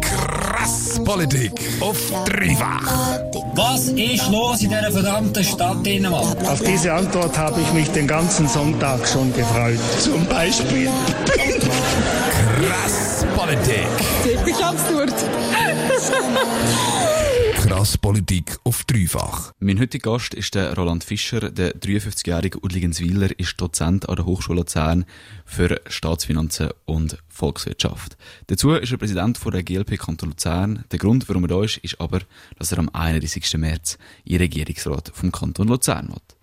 Krass Politik auf dreifach. Was ist los in dieser verdammten Stadt Dänemark? Auf diese Antwort habe ich mich den ganzen Sonntag schon gefreut. Zum Beispiel. Krass Politik. Wirklich absurd. Krass Politik auf dreifach. Mein heutiger Gast ist der Roland Fischer. Der 53-jährige Udligenswiler ist Dozent an der Hochschule Luzern für Staatsfinanzen und Volkswirtschaft. Dazu ist er Präsident der GLP Kanton Luzern. Der Grund, warum er da ist, ist aber, dass er am 31. März in Regierungsrat vom Kanton Luzern wird.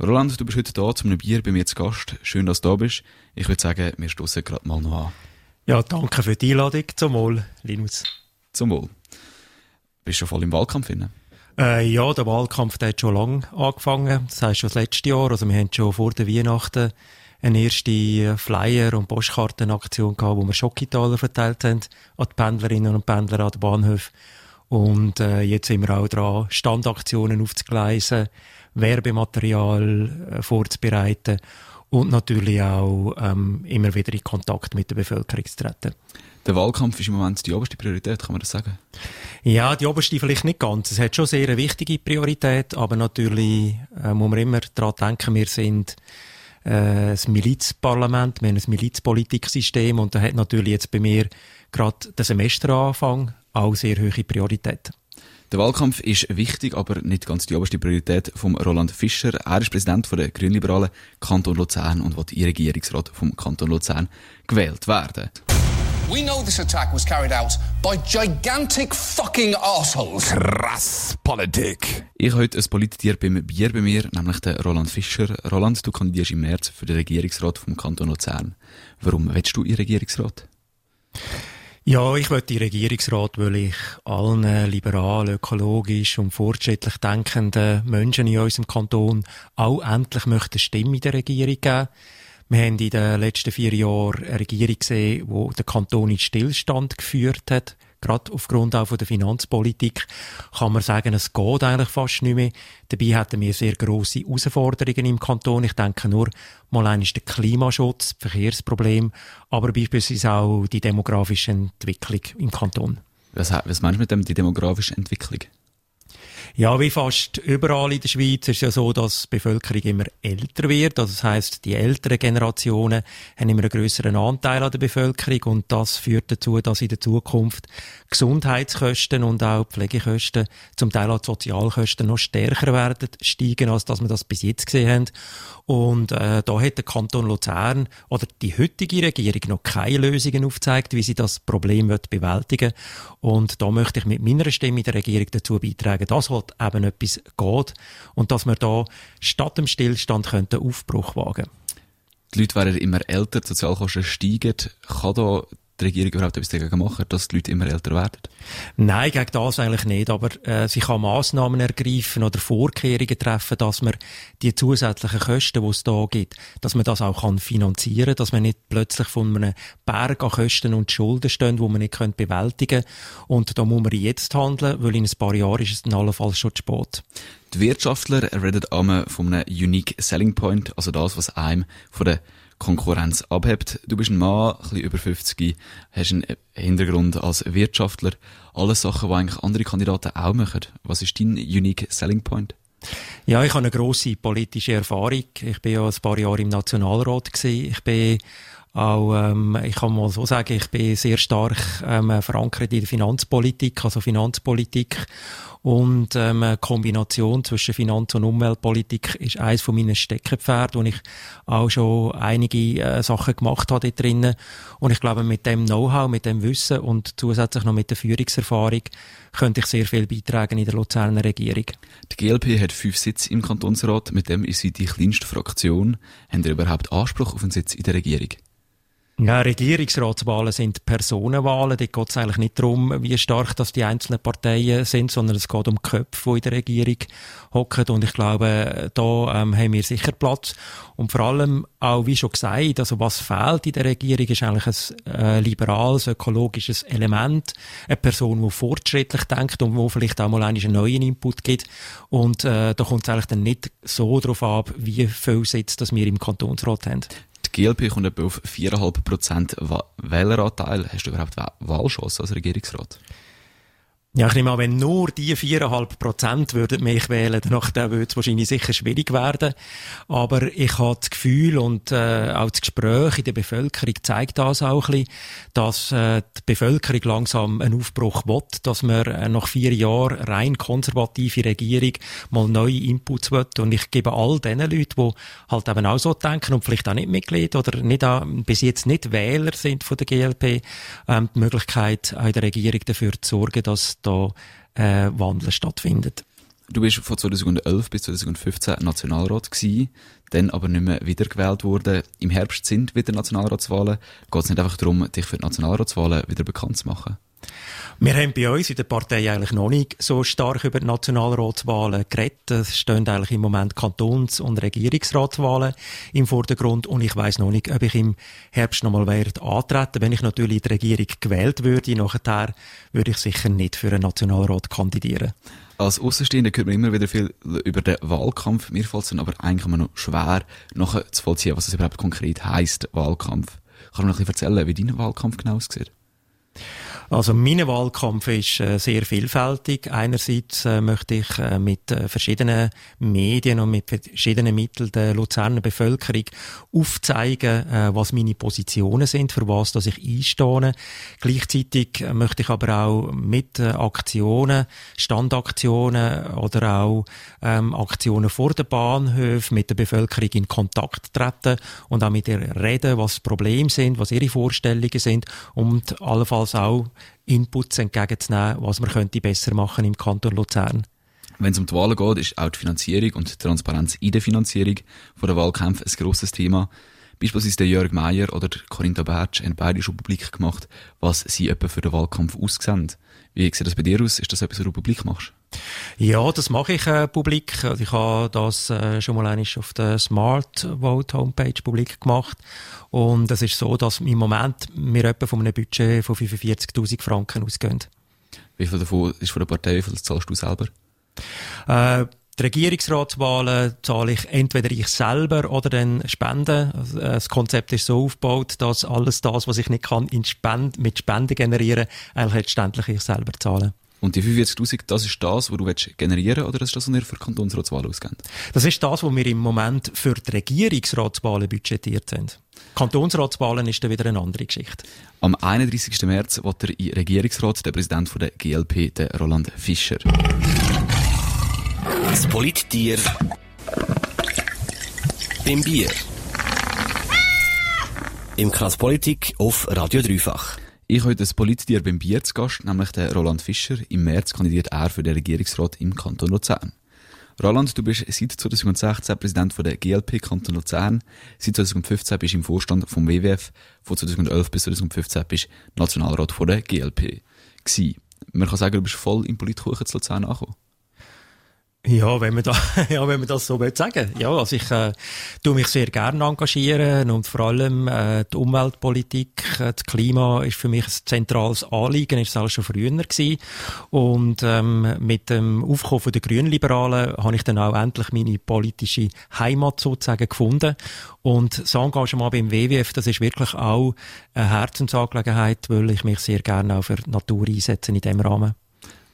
Roland, du bist heute da zum Bier bei mir zu Gast. Schön, dass du da bist. Ich würde sagen, wir stoßen gerade mal noch an. Ja, danke für die Einladung. Zum Wohl, Linus. Zum Wohl. Bist schon voll im Wahlkampf drin? Äh, ja, der Wahlkampf der hat schon lange angefangen. Das heisst schon das letzte Jahr. Also wir haben schon vor der Weihnachten eine erste Flyer- und Postkartenaktion gehabt, wo wir Schokitaler verteilt haben an die Pendlerinnen und Pendler an den Bahnhöfen. Und äh, jetzt sind wir auch dran, Standaktionen aufzugleisen, Werbematerial äh, vorzubereiten und natürlich auch ähm, immer wieder in Kontakt mit der Bevölkerung zu treten. Der Wahlkampf ist im Moment die oberste Priorität, kann man das sagen? Ja, die oberste vielleicht nicht ganz. Es hat schon sehr eine wichtige Priorität, aber natürlich äh, muss man immer daran denken, wir sind äh, ein Milizparlament, wir haben ein Milizpolitiksystem und da hat natürlich jetzt bei mir gerade der Semesteranfang auch sehr hohe Priorität. Der Wahlkampf ist wichtig, aber nicht ganz die oberste Priorität von Roland Fischer. Er ist Präsident von der Grünliberalen Kanton Luzern und wird in Regierungsrat vom Kanton Luzern gewählt werden. We know this attack was carried out by gigantic fucking assholes. Krass Politik. Ich habe heute ein Politier beim Bier bei mir, nämlich den Roland Fischer. Roland, du kandidierst im März für den Regierungsrat vom Kanton Luzern. Warum willst du in Regierungsrat? Ja, ich will in Regierungsrat, weil ich allen liberal, ökologisch und fortschrittlich denkenden Menschen in unserem Kanton auch endlich möchte Stimme in der Regierung geben. Wir haben in den letzten vier Jahren eine Regierung gesehen, die den Kanton in Stillstand geführt hat. Gerade aufgrund auch von der Finanzpolitik kann man sagen, es geht eigentlich fast nicht mehr. Dabei hatten wir sehr grosse Herausforderungen im Kanton. Ich denke nur mal eines der Klimaschutz, Verkehrsproblem, aber beispielsweise auch die demografische Entwicklung im Kanton. Was, was meinst du mit dem, die demografische Entwicklung? Ja, wie fast überall in der Schweiz ist ja so, dass die Bevölkerung immer älter wird. Also das heißt, die älteren Generationen haben immer einen größeren Anteil an der Bevölkerung und das führt dazu, dass in der Zukunft Gesundheitskosten und auch Pflegekosten, zum Teil auch Sozialkosten noch stärker werden steigen, als dass wir das bis jetzt gesehen haben. Und äh, da hat der Kanton Luzern oder die heutige Regierung noch keine Lösungen aufgezeigt, wie sie das Problem wird bewältigen. Und da möchte ich mit meiner Stimme der Regierung dazu beitragen, halt eben etwas geht und dass wir da statt dem Stillstand einen Aufbruch wagen. Die Leute werden immer älter, die Sozialkosten steigen. Kann da die Regierung überhaupt etwas dagegen machen, dass die Leute immer älter werden? Nein, gegen das eigentlich nicht. Aber äh, sie kann Massnahmen ergreifen oder Vorkehrungen treffen, dass man die zusätzlichen Kosten, die es da gibt, dass man das auch kann finanzieren dass man nicht plötzlich von einem Berg an Kosten und Schulden stehen, wo man nicht können bewältigen Und da muss man jetzt handeln, weil in ein paar Jahren ist es dann allenfalls schon zu spät. Die Wirtschaftler reden einmal von einem Unique Selling Point, also das, was einem von der Konkurrenz abhebt. Du bist ein Mann, ein bisschen über 50, hast einen Hintergrund als Wirtschaftler. Alles Sachen, die eigentlich andere Kandidaten auch machen. Was ist dein Unique Selling Point? Ja, ich habe eine grosse politische Erfahrung. Ich bin ja ein paar Jahre im Nationalrat gewesen. Ich bin auch, ähm, ich kann mal so sagen, ich bin sehr stark ähm, verankert in der Finanzpolitik, also Finanzpolitik und ähm, Kombination zwischen Finanz- und Umweltpolitik ist eines von meinen Steckenpferden, wo ich auch schon einige äh, Sachen gemacht habe dort drinnen. Und ich glaube, mit dem Know-how, mit dem Wissen und zusätzlich noch mit der Führungserfahrung könnte ich sehr viel beitragen in der Luzerner Regierung. Die GLP hat fünf Sitze im Kantonsrat, mit dem ist sie die kleinste Fraktion. Haben Sie überhaupt Anspruch auf einen Sitz in der Regierung? Ja, Regierungsratswahlen sind Personenwahlen. Dort geht es eigentlich nicht darum, wie stark das die einzelnen Parteien sind, sondern es geht um die Köpfe, die in der Regierung hocken. Und ich glaube, da ähm, haben wir sicher Platz. Und vor allem auch, wie schon gesagt, also was fehlt in der Regierung, ist eigentlich ein äh, liberales, ökologisches Element. Eine Person, die fortschrittlich denkt und wo vielleicht auch mal einen neuen Input gibt. Und äh, da kommt es eigentlich dann nicht so darauf ab, wie viel Sitz das wir im Kantonsrat haben. Die GLP kommt etwa auf 4,5% Wähleranteil. Hast du überhaupt Wahlchance als Regierungsrat? Ja, ich nehme an, wenn nur die 4,5 Prozent würden mich wählen, dann würde es wahrscheinlich sicher schwierig werden. Aber ich habe das Gefühl und äh, auch das Gespräch in der Bevölkerung zeigt das auch ein bisschen, dass äh, die Bevölkerung langsam einen Aufbruch will, dass man äh, nach vier Jahren rein konservative Regierung mal neue Inputs will. Und ich gebe all den Leuten, die halt eben auch so denken und vielleicht auch nicht Mitglied oder nicht auch, bis jetzt nicht Wähler sind von der GLP, ähm, die Möglichkeit, auch in der Regierung dafür zu sorgen, dass da äh, Wandel stattfindet. Du bist von 2011 bis 2015 Nationalrat gewesen, dann aber nicht mehr wiedergewählt worden. Im Herbst sind wieder Nationalratswahlen. Geht es nicht einfach darum, dich für die Nationalratswahlen wieder bekannt zu machen? Wir haben bei uns in der Partei eigentlich noch nicht so stark über Nationalratswahlen geredet. Es stehen eigentlich im Moment Kantons- und Regierungsratswahlen im Vordergrund und ich weiß noch nicht, ob ich im Herbst nochmal werde antreten. Wenn ich natürlich die Regierung gewählt würde, nachher würde ich sicher nicht für einen Nationalrat kandidieren. Als Außenstehender hört man immer wieder viel über den Wahlkampf. Mir fällt es dann aber eigentlich immer noch schwer, nachher zu vollziehen, was es überhaupt konkret heisst, Wahlkampf. Kann man noch ein bisschen erzählen, wie dein Wahlkampf genau aussieht? Also mein Wahlkampf ist äh, sehr vielfältig. Einerseits äh, möchte ich äh, mit verschiedenen Medien und mit verschiedenen Mitteln der Luzerner Bevölkerung aufzeigen, was meine Positionen sind, für was dass ich einstehe. Gleichzeitig möchte ich aber auch mit Aktionen, Standaktionen oder auch ähm, Aktionen vor der Bahnhöfen mit der Bevölkerung in Kontakt treten und auch mit ihr reden, was Probleme sind, was ihre Vorstellungen sind und allenfalls auch Inputs entgegenzunehmen, was man könnte besser machen im Kanton Luzern. Wenn es um die Wahlen geht, ist auch die Finanzierung und die Transparenz in der Finanzierung der Wahlkämpfe ein grosses Thema. Beispielsweise der Jörg Meier oder Corinna Bertsch haben beide schon publik gemacht, was sie etwa für den Wahlkampf aussehen. Wie sieht das bei dir aus? Ist das etwas, was du publik machst? Ja, das mache ich äh, publik. Also ich habe das äh, schon mal auf der Smart Vote Homepage publik gemacht. Und es ist so, dass im Moment wir etwa von einem Budget von 45.000 Franken ausgehen. Wie viel davon ist von der Partei, wie viel zahlst du selber? Äh, die Regierungsratswahlen zahle ich entweder ich selber oder dann Spenden. Also, äh, das Konzept ist so aufgebaut, dass alles das, was ich nicht kann, in Spend mit Spenden generieren, eigentlich letztendlich ich selber zahle. Und die 45.000, das ist das, was du willst generieren oder ist das, was ihr für Kantonsratswahlen ausgebt? Das ist das, was wir im Moment für die Regierungsratswahlen budgetiert haben. Kantonsratswahlen ist dann wieder eine andere Geschichte. Am 31. März wird der Regierungsrat der Präsident der GLP, der Roland Fischer. Das Polittier beim Bier. Im Krass Politik auf Radio Dreifach. Ich habe heute das Polittier beim Bier zu Gast, nämlich der Roland Fischer. Im März kandidiert er für den Regierungsrat im Kanton Luzern. Roland, du bist seit 2016 Präsident der GLP Kanton Luzern. Seit 2015 bist du im Vorstand vom WWF. Von 2011 bis 2015 bist du Nationalrat der GLP. Gewesen. Man kann sagen, du bist voll im Politkuchen zu Luzern angekommen. Ja, wenn man da, ja, wenn man das so will sagen. Ja, also ich äh, tue mich sehr gerne engagieren und vor allem äh, die Umweltpolitik, äh, das Klima ist für mich ein zentrales Anliegen, ist es alles schon früher gewesen. Und ähm, mit dem Aufkommen der Grünliberalen habe ich dann auch endlich meine politische Heimat sozusagen gefunden. Und das Engagement beim WWF, das ist wirklich auch eine Herzensangelegenheit, weil ich mich sehr gerne auch für die Natur einsetze in diesem Rahmen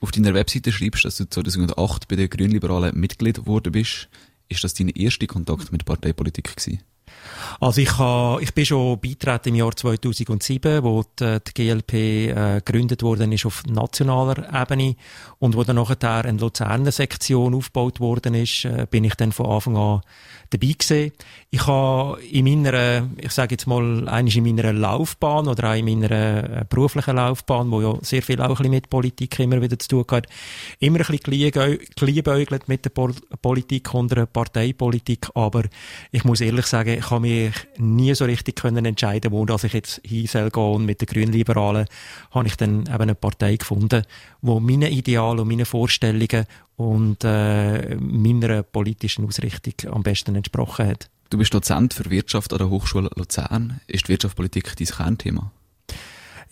auf deiner Webseite schreibst, dass du 2008 bei den Grünliberalen Mitglied geworden bist. Ist das dein erster Kontakt mit Parteipolitik gewesen? Also ich, ha, ich bin schon beitreten im Jahr 2007, wo die, die GLP äh, gegründet worden ist auf nationaler Ebene und wo dann nachher eine Luzerner Sektion aufgebaut worden ist, äh, bin ich dann von Anfang an dabei gewesen. Ich habe in meiner, ich sage jetzt mal, eigentlich in meiner Laufbahn oder auch in meiner äh, beruflichen Laufbahn, wo ja sehr viel auch mit Politik immer wieder zu tun hat, immer ein bisschen geliebäugelt mit der Politik und der Parteipolitik, aber ich muss ehrlich sagen, ich habe mich nie so richtig können entscheiden, wo dass ich jetzt hin soll gehen und mit den Grünliberalen habe ich dann eben eine Partei gefunden, wo meine Ideale und meine Vorstellungen und äh, meiner politischen Ausrichtung am besten entsprochen hat. Du bist Dozent für Wirtschaft an der Hochschule Luzern. Ist die Wirtschaftspolitik dein Kernthema?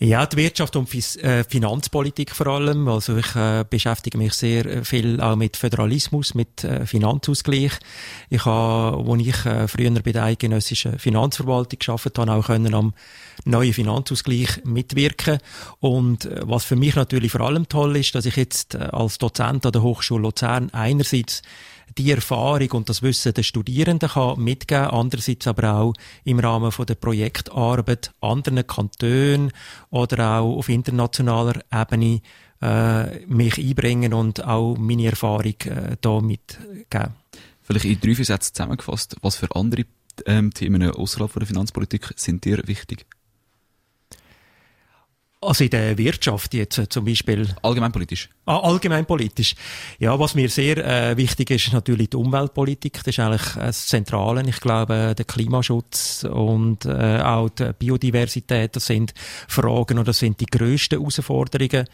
Ja, die Wirtschaft und äh, Finanzpolitik vor allem. Also ich äh, beschäftige mich sehr viel auch mit Föderalismus, mit äh, Finanzausgleich. Ich habe, als ich äh, früher bei der eidgenössischen Finanzverwaltung gearbeitet habe, auch können am neuen Finanzausgleich mitwirken. Und äh, was für mich natürlich vor allem toll ist, dass ich jetzt äh, als Dozent an der Hochschule Luzern einerseits die Erfahrung und das Wissen der Studierenden kann mitgeben, andererseits aber auch im Rahmen von der Projektarbeit anderen Kantonen oder auch auf internationaler Ebene äh, mich einbringen und auch meine Erfahrung äh, da mitgeben. Vielleicht in drei, vier Sätzen zusammengefasst, was für andere ähm, Themen außerhalb der Finanzpolitik sind dir wichtig? Also in der Wirtschaft jetzt äh, zum Beispiel. Allgemeinpolitisch. Ah, allgemeinpolitisch. Ja, was mir sehr äh, wichtig ist, ist natürlich die Umweltpolitik. Das ist eigentlich äh, das Zentrale. Ich glaube, der Klimaschutz und äh, auch die Biodiversität, das sind Fragen oder das sind die grössten Herausforderungen,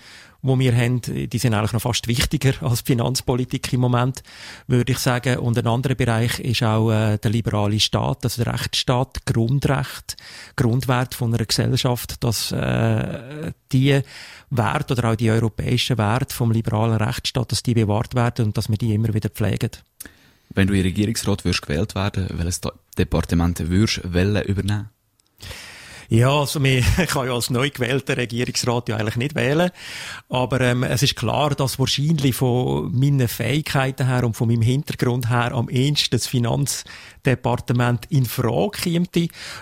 die wir haben, die sind eigentlich noch fast wichtiger als Finanzpolitik im Moment, würde ich sagen. Und ein anderer Bereich ist auch äh, der liberale Staat, also der Rechtsstaat, Grundrecht, Grundwert von einer Gesellschaft, dass äh, die Werte oder auch die europäischen Werte vom liberalen Rechtsstaat, dass die bewahrt werden und dass wir die immer wieder pflegen. Wenn du in Regierungsrat wirst gewählt werden, welches Departement würdest du übernehmen? Ja, also ich kann ja als neu gewählter Regierungsrat ja eigentlich nicht wählen. Aber ähm, es ist klar, dass wahrscheinlich von meinen Fähigkeiten her und von meinem Hintergrund her am ehesten das Finanzdepartement in Frage käme.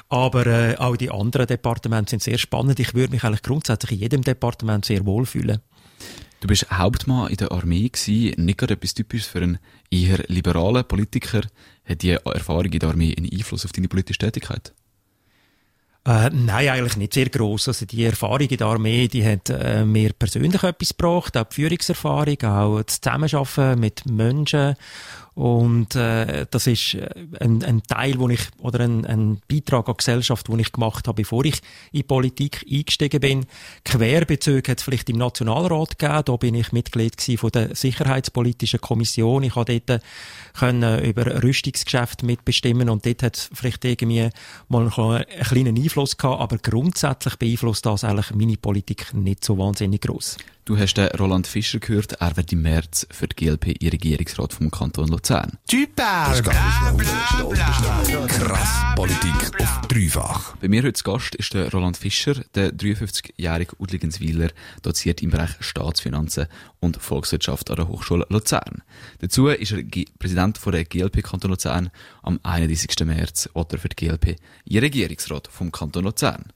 Aber äh, auch die anderen Departemente sind sehr spannend. Ich würde mich eigentlich grundsätzlich in jedem Departement sehr wohlfühlen. Du bist Hauptmann in der Armee gewesen, nicht gerade etwas Typisches für einen eher liberalen Politiker. Hat die Erfahrung in der Armee einen Einfluss auf deine politische Tätigkeit? Äh, nein, eigentlich nicht sehr groß. Also die Erfahrung in der Armee, die hat äh, mir persönlich etwas gebracht, auch die Führungserfahrung, auch das Zusammenarbeiten mit Menschen und äh, das ist äh, ein, ein Teil, wo ich oder ein, ein Beitrag an die Gesellschaft, den ich gemacht habe, bevor ich in Politik eingestiegen bin. Querbezüge hat es vielleicht im Nationalrat gegeben. Da bin ich Mitglied von der Sicherheitspolitischen Kommission. Ich habe dort können über Rüstungsgeschäfte mitbestimmen und dort hat es vielleicht irgendwie mal einen kleinen Einfluss gehabt, aber grundsätzlich beeinflusst das eigentlich meine Politik nicht so wahnsinnig groß. Du hast den Roland Fischer gehört, er wird im März für die GLP in Regierungsrat vom Kanton Luzern. Typer! Krass Politik auf dreifach. Bei mir heute zu Gast ist der Roland Fischer, der 53-jährige Udligenswiler, doziert im Bereich Staatsfinanzen und Volkswirtschaft an der Hochschule Luzern. Dazu ist er G Präsident von der GLP Kanton Luzern. Am 31. März wird er für die GLP in Regierungsrat vom Kanton Luzern.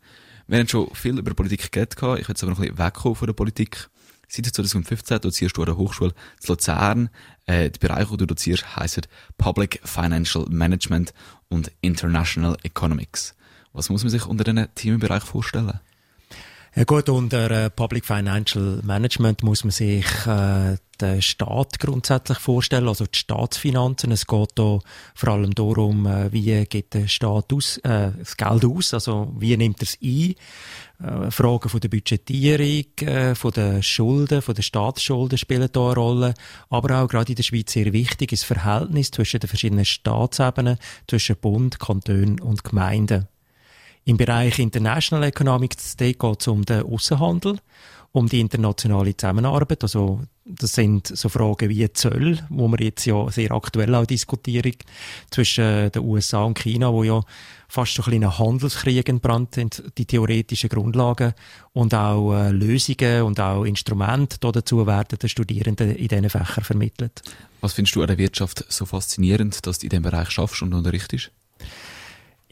Wir haben schon viel über Politik geredet, ich will jetzt aber noch ein bisschen wegkommen von der Politik. Seit 2015 dozierst du an der Hochschule zu Luzern. Äh, die Bereiche, die du dozierst, heissen Public Financial Management und International Economics. Was muss man sich unter diesen Themenbereich vorstellen? Ja gut, unter äh, Public Financial Management muss man sich äh, den Staat grundsätzlich vorstellen, also die Staatsfinanzen. Es geht da vor allem darum, äh, wie geht der Staat aus, äh, das Geld aus, also wie nimmt er es ein. Äh, Fragen von der Budgetierung, äh, von den Schulden, von den Staatsschulden spielen da eine Rolle. Aber auch gerade in der Schweiz sehr wichtig ist das Verhältnis zwischen den verschiedenen Staatsebenen, zwischen Bund, Kanton und Gemeinden. Im Bereich International Economics geht es um den Außenhandel, um die internationale Zusammenarbeit. Also, das sind so Fragen wie Zöll, wo wir jetzt ja sehr aktuell auch diskutieren, zwischen den USA und China, wo ja fast so ein kleiner Handelskrieg entbrannt sind, die theoretischen Grundlagen und auch äh, Lösungen und auch Instrumente dazu werden den Studierenden in diesen Fächern vermittelt. Was findest du an der Wirtschaft so faszinierend, dass du in diesem Bereich schaffst und unterrichtest?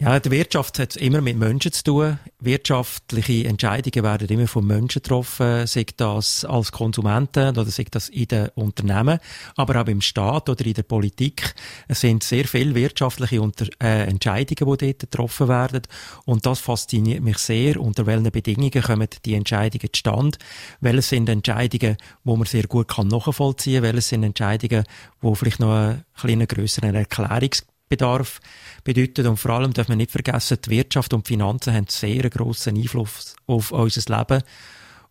Ja, die Wirtschaft hat immer mit Menschen zu tun. Wirtschaftliche Entscheidungen werden immer von Menschen getroffen, sei das als Konsumenten oder sei das in den Unternehmen, aber auch im Staat oder in der Politik. Es sind sehr viele wirtschaftliche Unter äh, Entscheidungen, die dort getroffen werden. Und das fasziniert mich sehr. Unter welchen Bedingungen kommen die Entscheidungen zustande? Welche sind Entscheidungen, wo man sehr gut nachvollziehen kann? Welche sind Entscheidungen, wo vielleicht noch einen kleinen grösseren Erklärungs Bedarf bedeutet. Und vor allem darf man nicht vergessen, die Wirtschaft und die Finanzen haben sehr grossen Einfluss auf unser Leben,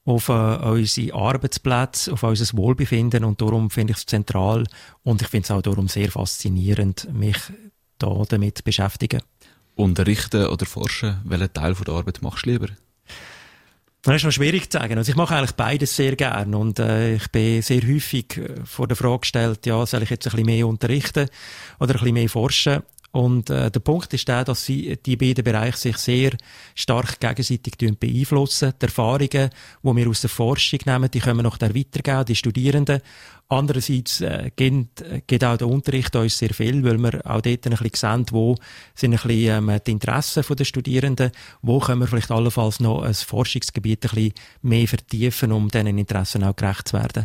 auf äh, unsere Arbeitsplätze, auf unser Wohlbefinden. Und darum finde ich es zentral und ich finde es auch darum sehr faszinierend, mich da damit zu beschäftigen. Unterrichten oder forschen, welchen Teil von der Arbeit machst du lieber? Das ist noch schwierig zu sagen. Also ich mache eigentlich beides sehr gern und äh, ich bin sehr häufig äh, vor der Frage gestellt, ja, soll ich jetzt ein bisschen mehr unterrichten oder ein bisschen mehr forschen? Und äh, der Punkt ist der, dass sie, die beiden Bereiche sich sehr stark gegenseitig beeinflussen. Die Erfahrungen, die wir aus der Forschung nehmen, die können wir nachher weitergeben, die Studierenden. Andererseits äh, geht, äh, geht auch der Unterricht uns sehr viel, weil wir auch dort ein bisschen sehen, wo sind ein bisschen ähm, die Interessen der Studierenden, wo können wir vielleicht allenfalls noch ein Forschungsgebiet ein bisschen mehr vertiefen, um diesen Interessen auch gerecht zu werden.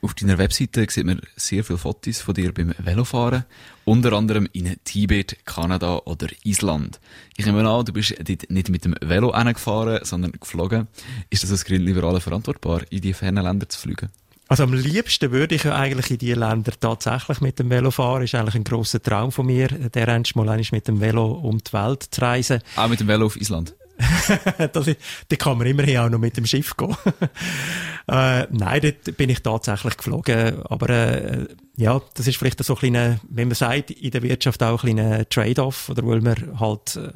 Auf deiner Webseite sieht man sehr viele Fotos von dir beim Velofahren. Unter anderem in Tibet, Kanada oder Island. Ich nehme an, du bist dort nicht mit dem Velo gefahren, sondern geflogen. Ist das als Grünliberaler verantwortbar, in die fernen Länder zu fliegen? Also am liebsten würde ich ja eigentlich in diese Länder tatsächlich mit dem Velo fahren. Ist eigentlich ein grosser Traum von mir, der mal mit dem Velo um die Welt zu reisen. Auch mit dem Velo auf Island? das, da kann man immerhin auch noch mit dem Schiff gehen. äh, nein, dort bin ich tatsächlich geflogen. Aber äh, ja, das ist vielleicht so ein kleiner, wenn man sagt, in der Wirtschaft auch ein kleiner Trade-off, oder weil man halt äh,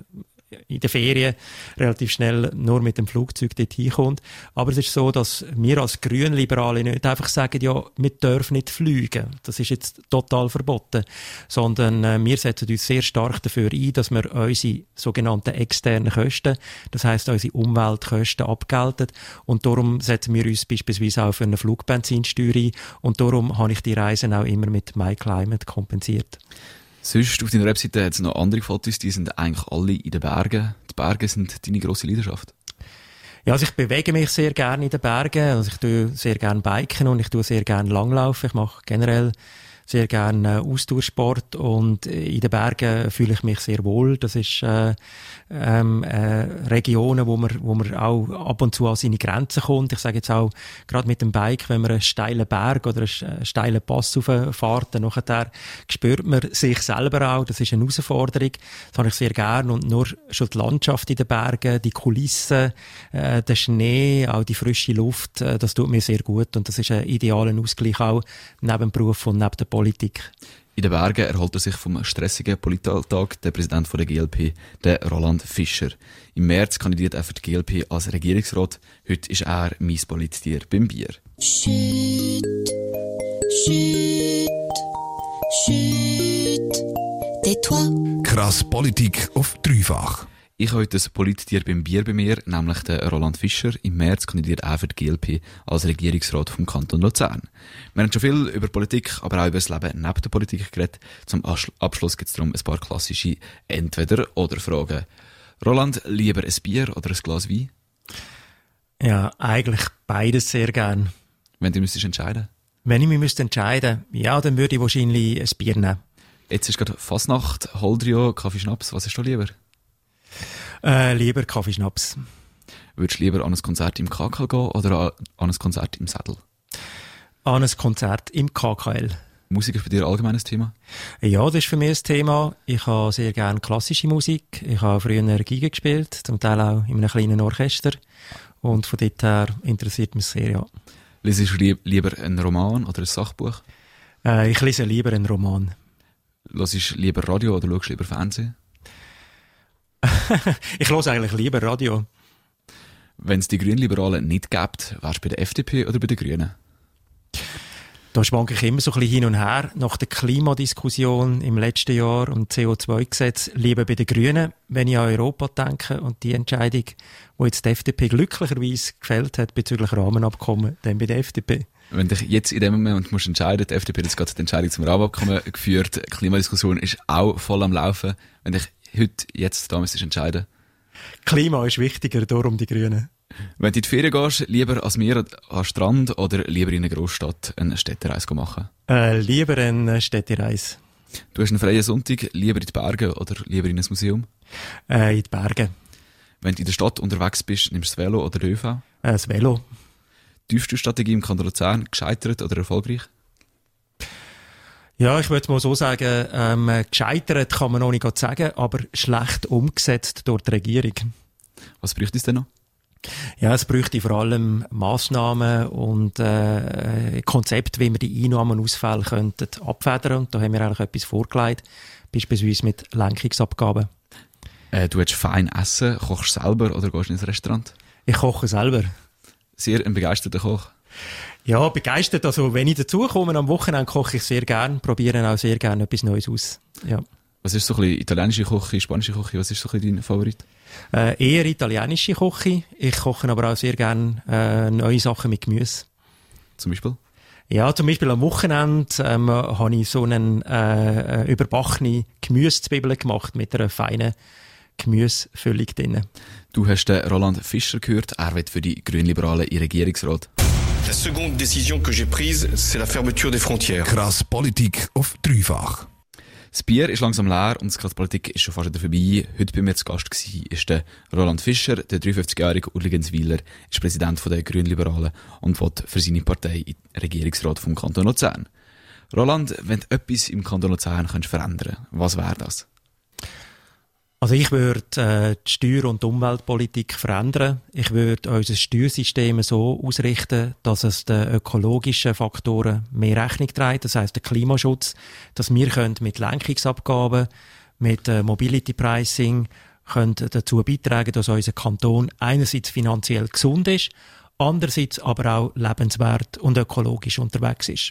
in der Ferien relativ schnell nur mit dem Flugzeug dort hinkommt. Aber es ist so, dass wir als Grünliberale nicht einfach sagen, ja, wir dürfen nicht fliegen. Das ist jetzt total verboten. Sondern äh, wir setzen uns sehr stark dafür ein, dass wir unsere sogenannten externen Kosten, das heißt unsere Umweltkosten abgelten. Und darum setzen wir uns beispielsweise auch für eine Flugbenzinsteuer ein. Und darum habe ich die Reisen auch immer mit MyClimate kompensiert. Sonst auf deiner Webseite hat es noch andere Fotos, die sind eigentlich alle in den Bergen. Die Berge sind deine grosse Leidenschaft. Ja, also ich bewege mich sehr gerne in den Bergen. Also ich tue sehr gerne Biken und ich tue sehr gerne Langlaufen. Ich mache generell sehr gerne äh, Ausdauersport und in den Bergen fühle ich mich sehr wohl. Das ist äh, ähm, äh, Regionen, wo man, wo man auch ab und zu an seine Grenzen kommt. Ich sage jetzt auch, gerade mit dem Bike, wenn man einen steilen Berg oder einen steilen Pass rauffährt, dann nachher spürt man sich selber auch. Das ist eine Herausforderung. Das habe ich sehr gerne. Und nur schon die Landschaft in den Bergen, die Kulissen, äh, der Schnee, auch die frische Luft, äh, das tut mir sehr gut. Und das ist ein idealer Ausgleich auch neben dem Beruf und neben der Politik. In den Bergen erholt er sich vom stressigen Politalltag der Präsident der GLP, der Roland Fischer. Im März kandidiert er für die GLP als Regierungsrat. Heute ist er mein Politier beim Bier. Schütt, schütt, schütt, tais-toi. Krass Politik auf dreifach. Ich habe heute ein Politier beim Bier bei mir, nämlich den Roland Fischer. Im März kandidiert er für die GLP als Regierungsrat vom Kanton Luzern. Wir haben schon viel über Politik, aber auch über das Leben neben der Politik geredet. Zum Abschluss geht es darum ein paar klassische Entweder-oder-Fragen. Roland, lieber ein Bier oder ein Glas Wein? Ja, eigentlich beides sehr gern. Wenn du müsstest entscheiden? Wenn ich mich müsste entscheiden, ja, dann würde ich wahrscheinlich ein Bier nehmen. Jetzt ist gerade Fasnacht, Holdrio, Kaffee, Schnaps. Was ist du lieber? Äh, lieber Kaffeeschnaps. Würdest du lieber an ein Konzert im KKL gehen oder an ein Konzert im Sattel? An ein Konzert im KKL. Musik ist bei dir ein Thema? Ja, das ist für mich ein Thema. Ich habe sehr gerne klassische Musik. Ich habe früher Giga gespielt, zum Teil auch in einem kleinen Orchester. Und von dort her interessiert mich sehr, ja. Lesest du lieber einen Roman oder ein Sachbuch? Äh, ich lese lieber einen Roman. Hörst du lieber Radio oder schaust du lieber Fernsehen? ich höre eigentlich lieber Radio. Wenn es die Grünliberalen nicht gibt, wärst du bei der FDP oder bei den Grünen? Da schwanke ich immer so ein bisschen hin und her. Nach der Klimadiskussion im letzten Jahr und CO2-Gesetz lieber bei den Grünen, wenn ich an Europa denke und die Entscheidung, die jetzt die FDP glücklicherweise gefällt hat bezüglich Rahmenabkommen, dann bei der FDP. Wenn dich jetzt in dem Moment musst entscheiden, die FDP hat jetzt gerade die Entscheidung zum Rahmenabkommen geführt, die Klimadiskussion ist auch voll am Laufen. Wenn dich heute, jetzt, da müsstest entscheiden? Klima ist wichtiger, darum die Grünen. Wenn du in die Ferien gehst, lieber als Meer am Strand oder lieber in einer Großstadt eine Städtereise machen? Äh, lieber eine Städtereise. Du hast einen freien Sonntag, lieber in die Berge oder lieber in ein Museum? Äh, in die Berge. Wenn du in der Stadt unterwegs bist, nimmst du das Velo oder den ÖV? Äh, das Velo. Tiefste Strategie im Kanton Luzern, gescheitert oder erfolgreich? Ja, ich würde mal so sagen, ähm, gescheitert kann man noch nicht sagen, aber schlecht umgesetzt durch die Regierung. Was bräuchte es denn noch? Ja, es bräuchte vor allem Massnahmen und äh, Konzepte, wie wir die Einnahmen und Ausfälle könnten abfedern. Und da haben wir eigentlich etwas vorgelegt, beispielsweise mit Lenkungsabgaben. Äh, du willst fein essen, kochst selber oder gehst ins Restaurant? Ich koche selber. sehr ein begeisterter Koch. Ja, begeistert. Also, wenn ich dazukomme, am Wochenende koche ich sehr gern, probiere auch sehr gern etwas Neues aus. Ja. Was ist so ein bisschen italienische Küche, spanische Küche? Was ist so ein bisschen dein Favorit? Äh, eher italienische Küche. Ich koche aber auch sehr gern äh, neue Sachen mit Gemüse. Zum Beispiel? Ja, zum Beispiel am Wochenende ähm, habe ich so einen äh, überbackene Gemüsezwiebeln gemacht mit einer feinen Gemüsefüllung drin. Du hast den Roland Fischer gehört, er wird für die Grünliberalen in Regierungsrat. La seconde décision que j'ai prise, c'est la fermeture des frontières. Krass Politik auf dreifach. Das Bier ist langsam leer und das Krass Politik ist schon fast wieder vorbei. Heute bei mir zu Gast gewesen, ist der Roland Fischer, der 53-jährige Urligenswiler, ist Präsident der Grünliberalen und wird für seine Partei in den Regierungsrat vom Kanton Luzern. Roland, wenn du etwas im Kanton Luzern könntest verändern was wäre das? Also ich würde äh, die Steuer- und Umweltpolitik verändern. Ich würde unser Steuersystem so ausrichten, dass es den ökologischen Faktoren mehr Rechnung trägt, das heißt der Klimaschutz, dass wir können mit Lenkungsabgaben, mit äh, Mobility Pricing können dazu beitragen, dass unser Kanton einerseits finanziell gesund ist, andererseits aber auch lebenswert und ökologisch unterwegs ist.